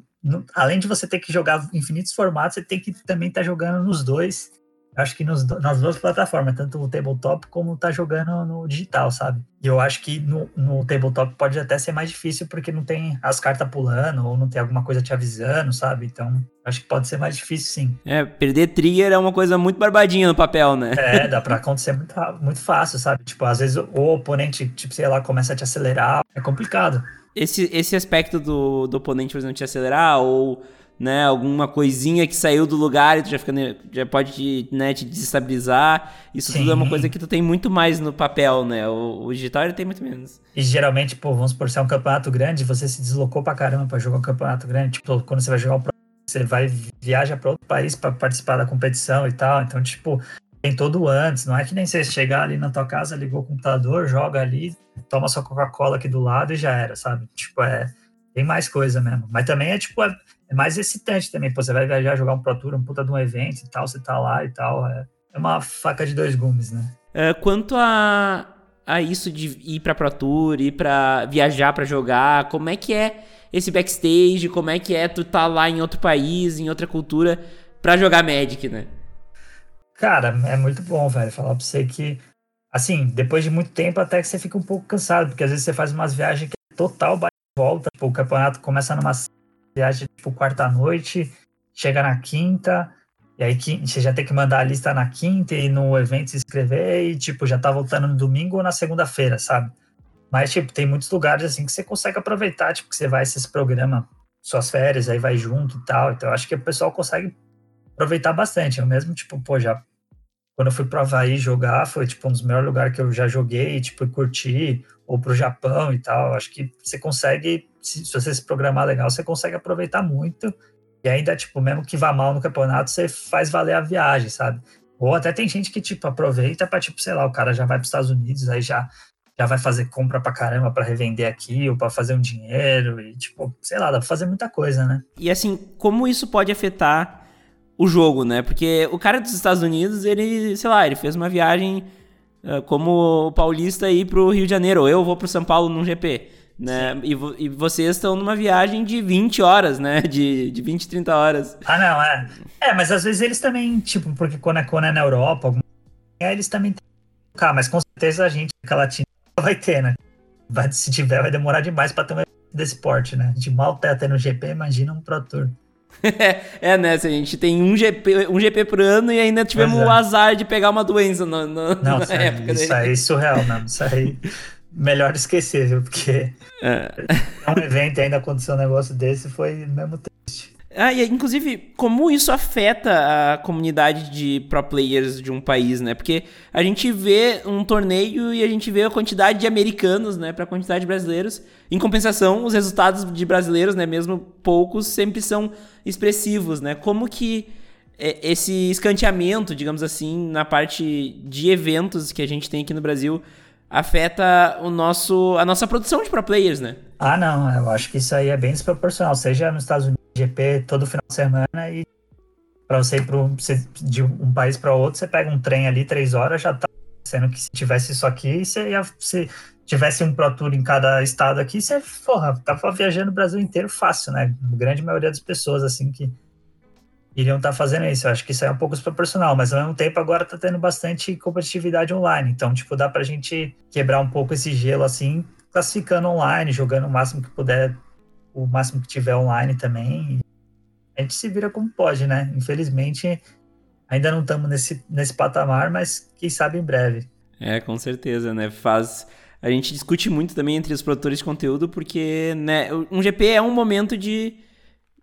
[SPEAKER 2] além de você ter que jogar infinitos formatos, você tem que também estar tá jogando nos dois acho que nos, nas duas plataformas, tanto o tabletop como tá jogando no digital, sabe? E eu acho que no, no tabletop pode até ser mais difícil porque não tem as cartas pulando ou não tem alguma coisa te avisando, sabe? Então, acho que pode ser mais difícil sim.
[SPEAKER 1] É, perder trigger é uma coisa muito barbadinha no papel, né?
[SPEAKER 2] É, dá pra acontecer muito, muito fácil, sabe? Tipo, às vezes o oponente, tipo, sei lá, começa a te acelerar, é complicado.
[SPEAKER 1] Esse, esse aspecto do, do oponente, por exemplo, te acelerar ou né, alguma coisinha que saiu do lugar e tu já, fica, já pode né, te desestabilizar. Isso Sim. tudo é uma coisa que tu tem muito mais no papel, né? O, o digital ele tem muito menos.
[SPEAKER 2] E geralmente, pô, vamos por ser um campeonato grande, você se deslocou pra caramba pra jogar um campeonato grande. Tipo, quando você vai jogar um você vai viaja para outro país para participar da competição e tal. Então, tipo, tem todo antes. Não é que nem você chegar ali na tua casa, ligou o computador, joga ali, toma sua Coca-Cola aqui do lado e já era, sabe? Tipo, é tem mais coisa mesmo. Mas também é tipo, é, é mais excitante também. Pô, você vai viajar, jogar um Pro Tour, um puta de um evento e tal, você tá lá e tal. É, é uma faca de dois gumes, né?
[SPEAKER 1] É, quanto a, a isso de ir pra Pro Tour, ir pra viajar para jogar, como é que é esse backstage? Como é que é tu tá lá em outro país, em outra cultura, para jogar Magic, né?
[SPEAKER 2] Cara, é muito bom, velho. Falar pra você que, assim, depois de muito tempo, até que você fica um pouco cansado, porque às vezes você faz umas viagens que é total volta, tipo, o campeonato começa numa viagem, tipo, quarta-noite, chega na quinta, e aí você já tem que mandar a lista na quinta e no evento se inscrever e, tipo, já tá voltando no domingo ou na segunda-feira, sabe? Mas, tipo, tem muitos lugares, assim, que você consegue aproveitar, tipo, que você vai esse programa, suas férias, aí vai junto e tal. Então, eu acho que o pessoal consegue aproveitar bastante. Eu mesmo, tipo, pô, já... Quando eu fui pro Havaí jogar, foi, tipo, um dos melhores lugares que eu já joguei, tipo, curti ou para o Japão e tal. Acho que você consegue, se, se, você se programar legal, você consegue aproveitar muito. E ainda, tipo, mesmo que vá mal no campeonato, você faz valer a viagem, sabe? Ou até tem gente que, tipo, aproveita para, tipo, sei lá, o cara já vai para os Estados Unidos, aí já, já vai fazer compra pra caramba para revender aqui, ou para fazer um dinheiro, e, tipo, sei lá, dá pra fazer muita coisa, né?
[SPEAKER 1] E assim, como isso pode afetar o jogo, né? Porque o cara dos Estados Unidos, ele, sei lá, ele fez uma viagem é, como paulista ir pro Rio de Janeiro, ou eu vou pro São Paulo num GP. Né? E, vo e, vocês estão numa viagem de 20 horas, né? De, de 20, 30 horas.
[SPEAKER 2] Ah, não, é. É, mas às vezes eles também, tipo, porque quando é, quando é na Europa, alguma... é, eles também tem que mas com certeza a gente, a latina, vai ter, né? Vai, se tiver, vai demorar demais para ter um desse porte, né? De mal tá até no GP, imagina um Pro Tour.
[SPEAKER 1] é, né? A gente tem um GP, um GP por ano e ainda tivemos é. o azar de pegar uma doença no, no,
[SPEAKER 2] Não, na época. Isso dele. aí é surreal mesmo. Isso aí melhor esquecer, viu? Porque é. um evento ainda aconteceu um negócio desse foi mesmo triste.
[SPEAKER 1] Ah, e inclusive, como isso afeta a comunidade de pro players de um país, né? Porque a gente vê um torneio e a gente vê a quantidade de americanos, né, para a quantidade de brasileiros. Em compensação, os resultados de brasileiros, né, mesmo poucos, sempre são expressivos, né? Como que é, esse escanteamento, digamos assim, na parte de eventos que a gente tem aqui no Brasil afeta o nosso, a nossa produção de pro players, né?
[SPEAKER 2] Ah, não, eu acho que isso aí é bem desproporcional, seja nos Estados Unidos GP todo final de semana e para você ir pro, de um país para outro, você pega um trem ali, três horas, já tá. Sendo que se tivesse isso aqui, você ia, se tivesse um Pro Tour em cada estado aqui, você, porra, tava viajando o Brasil inteiro fácil, né? A grande maioria das pessoas, assim, que iriam estar tá fazendo isso. Eu acho que isso é um pouco desproporcional, mas ao mesmo tempo agora tá tendo bastante competitividade online. Então, tipo, dá pra gente quebrar um pouco esse gelo, assim, classificando online, jogando o máximo que puder o máximo que tiver online também. a gente se vira como pode, né? Infelizmente, ainda não estamos nesse, nesse patamar, mas quem sabe em breve.
[SPEAKER 1] É, com certeza, né? Faz. A gente discute muito também entre os produtores de conteúdo, porque né, um GP é um momento de,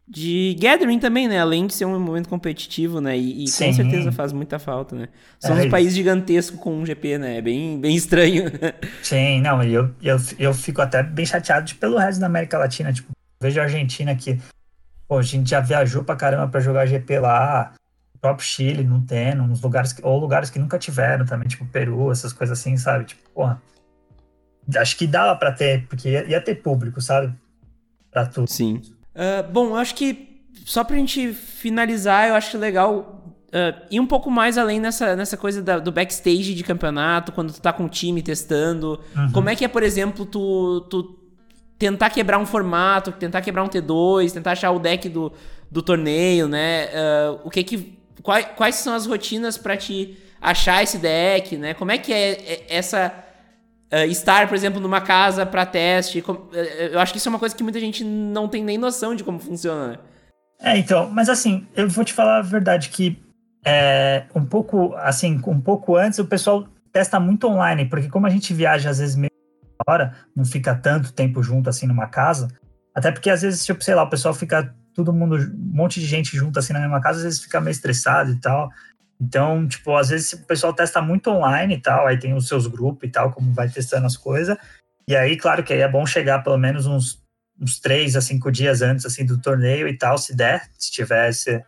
[SPEAKER 1] de gathering também, né? Além de ser um momento competitivo, né? E, e com certeza faz muita falta, né? Somos é, um país gigantesco com um GP, né? É bem, bem estranho.
[SPEAKER 2] Sim, não, eu, eu, eu fico até bem chateado pelo resto da América Latina, tipo, Vejo a Argentina que, pô, a gente já viajou pra caramba pra jogar GP lá. próprio Chile não tendo, nos lugares que, ou lugares que nunca tiveram também, tipo Peru, essas coisas assim, sabe? Tipo, porra. Acho que dava para ter, porque ia, ia, ter público, sabe? Pra tudo.
[SPEAKER 1] Sim. Uh, bom, acho que só pra gente finalizar, eu acho legal Uh, ir um pouco mais além nessa, nessa coisa da, do backstage de campeonato, quando tu tá com o time testando. Uhum. Como é que é, por exemplo, tu, tu tentar quebrar um formato, tentar quebrar um T2, tentar achar o deck do, do torneio, né? Uh, o que que quais, quais são as rotinas para te achar esse deck, né? Como é que é, é essa uh, estar, por exemplo, numa casa para teste? eu acho que isso é uma coisa que muita gente não tem nem noção de como funciona. Né?
[SPEAKER 2] É, então, mas assim, eu vou te falar a verdade que é, um pouco assim, um pouco antes o pessoal testa muito online, porque como a gente viaja às vezes hora, não fica tanto tempo junto assim numa casa, até porque às vezes, tipo, sei lá, o pessoal fica todo mundo, um monte de gente junto assim na mesma casa, às vezes fica meio estressado e tal. Então, tipo, às vezes o pessoal testa muito online e tal, aí tem os seus grupos e tal, como vai testando as coisas. E aí, claro que aí é bom chegar pelo menos uns, uns três a cinco dias antes assim do torneio e tal, se der, se tivesse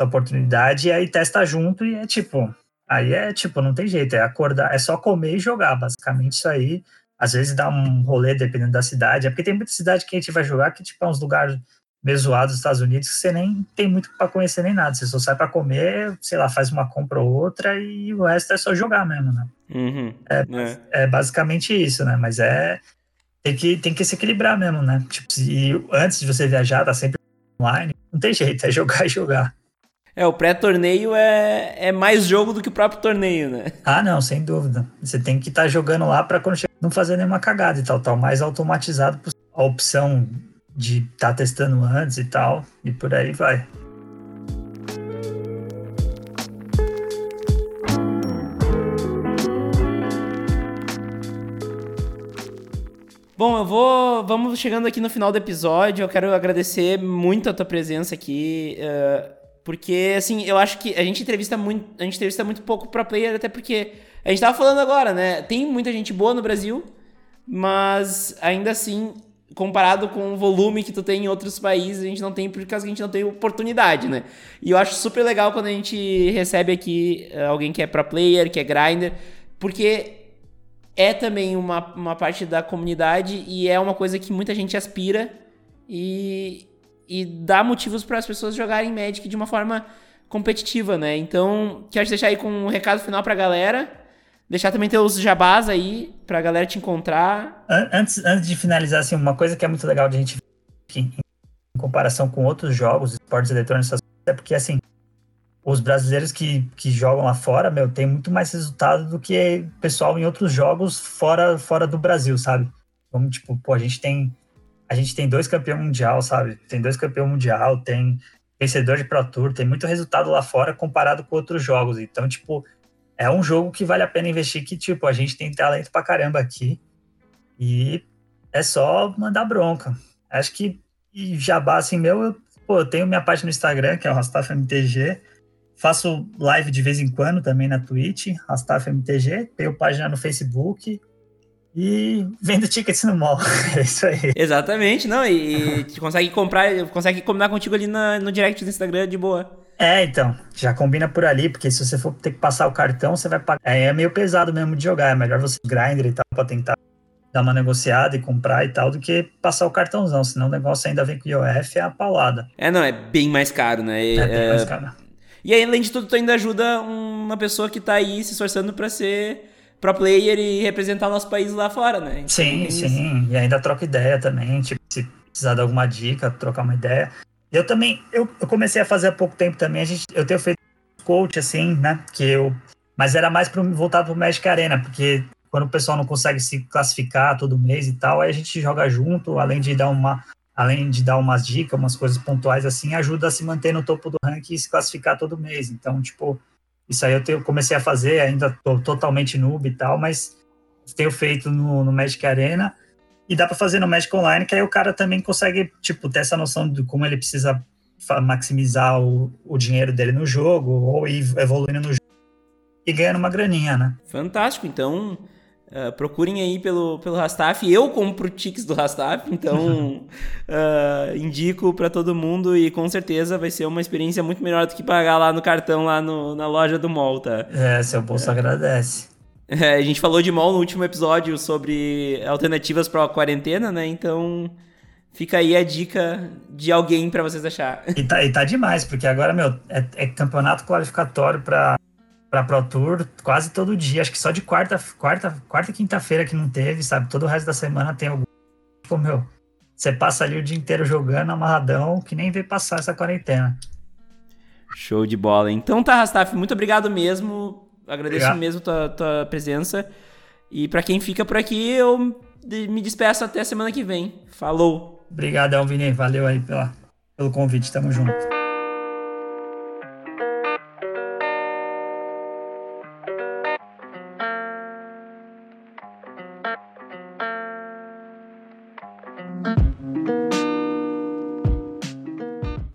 [SPEAKER 2] oportunidade, e aí testa junto e é tipo, aí é tipo, não tem jeito, é acordar, é só comer e jogar, basicamente isso aí. Às vezes dá um rolê dependendo da cidade, é porque tem muita cidade que a gente vai jogar que tipo é uns lugares meio zoados dos Estados Unidos que você nem tem muito para conhecer nem nada, você só sai para comer, sei lá, faz uma compra ou outra e o resto é só jogar mesmo, né?
[SPEAKER 1] Uhum,
[SPEAKER 2] é, é. é basicamente isso, né? Mas é tem que, tem que se equilibrar mesmo, né? Tipo, se, antes de você viajar, tá sempre online, não tem jeito, é jogar e jogar.
[SPEAKER 1] É, o pré-torneio é, é mais jogo do que o próprio torneio, né?
[SPEAKER 2] Ah, não, sem dúvida. Você tem que estar tá jogando lá para quando chegar, não fazer nenhuma cagada e tal, tal. Mais automatizado a opção de estar tá testando antes e tal, e por aí vai.
[SPEAKER 1] Bom, eu vou. Vamos chegando aqui no final do episódio. Eu quero agradecer muito a tua presença aqui. Uh, porque, assim, eu acho que a gente entrevista muito, a gente entrevista muito pouco pro player, até porque a gente tava falando agora, né? Tem muita gente boa no Brasil, mas ainda assim, comparado com o volume que tu tem em outros países, a gente não tem, por causa que a gente não tem oportunidade, né? E eu acho super legal quando a gente recebe aqui eh, alguém que é pro player, que é grinder, porque é também uma, uma parte da comunidade e é uma coisa que muita gente aspira e, e dá motivos para as pessoas jogarem Magic de uma forma competitiva, né? Então, quero te deixar aí com um recado final para a galera. Deixar também teus jabás aí para a galera te encontrar.
[SPEAKER 2] Antes, antes de finalizar, assim, uma coisa que é muito legal de a gente ver em, em comparação com outros jogos, esportes eletrônicos, é porque, assim, os brasileiros que, que jogam lá fora, meu, tem muito mais resultado do que pessoal em outros jogos fora, fora do Brasil, sabe? Como, tipo, pô, a gente tem a gente tem dois campeões mundial, sabe? Tem dois campeões mundial, tem vencedor de Pro Tour, tem muito resultado lá fora comparado com outros jogos. Então, tipo, é um jogo que vale a pena investir que, tipo, a gente tem talento pra caramba aqui e é só mandar bronca. Acho que e jabá, assim, meu, eu, pô, eu tenho minha página no Instagram, que é o Rastaf MTG, faço live de vez em quando também na Twitch, Rastaf MTG, tenho página no Facebook, e vendo tickets no mall. é isso aí.
[SPEAKER 1] Exatamente, não, e, e consegue comprar, consegue combinar contigo ali na, no direct do Instagram de boa.
[SPEAKER 2] É, então, já combina por ali, porque se você for ter que passar o cartão, você vai pagar. É, é meio pesado mesmo de jogar, é melhor você grinder e tal, pra tentar dar uma negociada e comprar e tal, do que passar o cartãozão, senão o negócio ainda vem com o IOF, é a paulada.
[SPEAKER 1] É, não, é bem mais caro, né?
[SPEAKER 2] É, é bem é, mais caro.
[SPEAKER 1] E aí, além de tudo, tu ainda ajuda uma pessoa que tá aí se esforçando para ser pro player e representar o nosso país lá fora, né?
[SPEAKER 2] Então, sim, sim. Isso. E ainda troca ideia também, tipo, se precisar de alguma dica, trocar uma ideia. Eu também, eu, eu comecei a fazer há pouco tempo também, a gente, eu tenho feito coach, assim, né, que eu... Mas era mais pro, voltado pro Magic Arena, porque quando o pessoal não consegue se classificar todo mês e tal, aí a gente joga junto, além de dar uma além de dar umas dicas, umas coisas pontuais assim, ajuda a se manter no topo do ranking e se classificar todo mês. Então, tipo, isso aí eu comecei a fazer, ainda tô totalmente noob e tal, mas tenho feito no, no Magic Arena e dá para fazer no Magic Online, que aí o cara também consegue, tipo, ter essa noção de como ele precisa maximizar o, o dinheiro dele no jogo ou ir evoluindo no jogo e ganhando uma graninha, né?
[SPEAKER 1] Fantástico. Então, Uh, procurem aí pelo, pelo Rastaf. Eu compro tickets do Rastaf, então uh, indico para todo mundo e com certeza vai ser uma experiência muito melhor do que pagar lá no cartão, lá no, na loja do mall, tá?
[SPEAKER 2] É, seu bolso é. agradece.
[SPEAKER 1] É, a gente falou de mall no último episódio sobre alternativas para a quarentena, né? Então fica aí a dica de alguém para vocês achar.
[SPEAKER 2] E tá, e tá demais, porque agora, meu, é, é campeonato qualificatório para para Pro Tour quase todo dia. Acho que só de quarta, quarta, quarta quinta-feira que não teve, sabe? Todo o resto da semana tem algum. Tipo, meu, você passa ali o dia inteiro jogando amarradão, que nem vê passar essa quarentena.
[SPEAKER 1] Show de bola. Então tá, Rastaf, muito obrigado mesmo. Agradeço obrigado. mesmo tua, tua presença. E para quem fica por aqui, eu me despeço até semana que vem. Falou.
[SPEAKER 2] Obrigadão, Vini. Valeu aí pela, pelo convite. Tamo junto.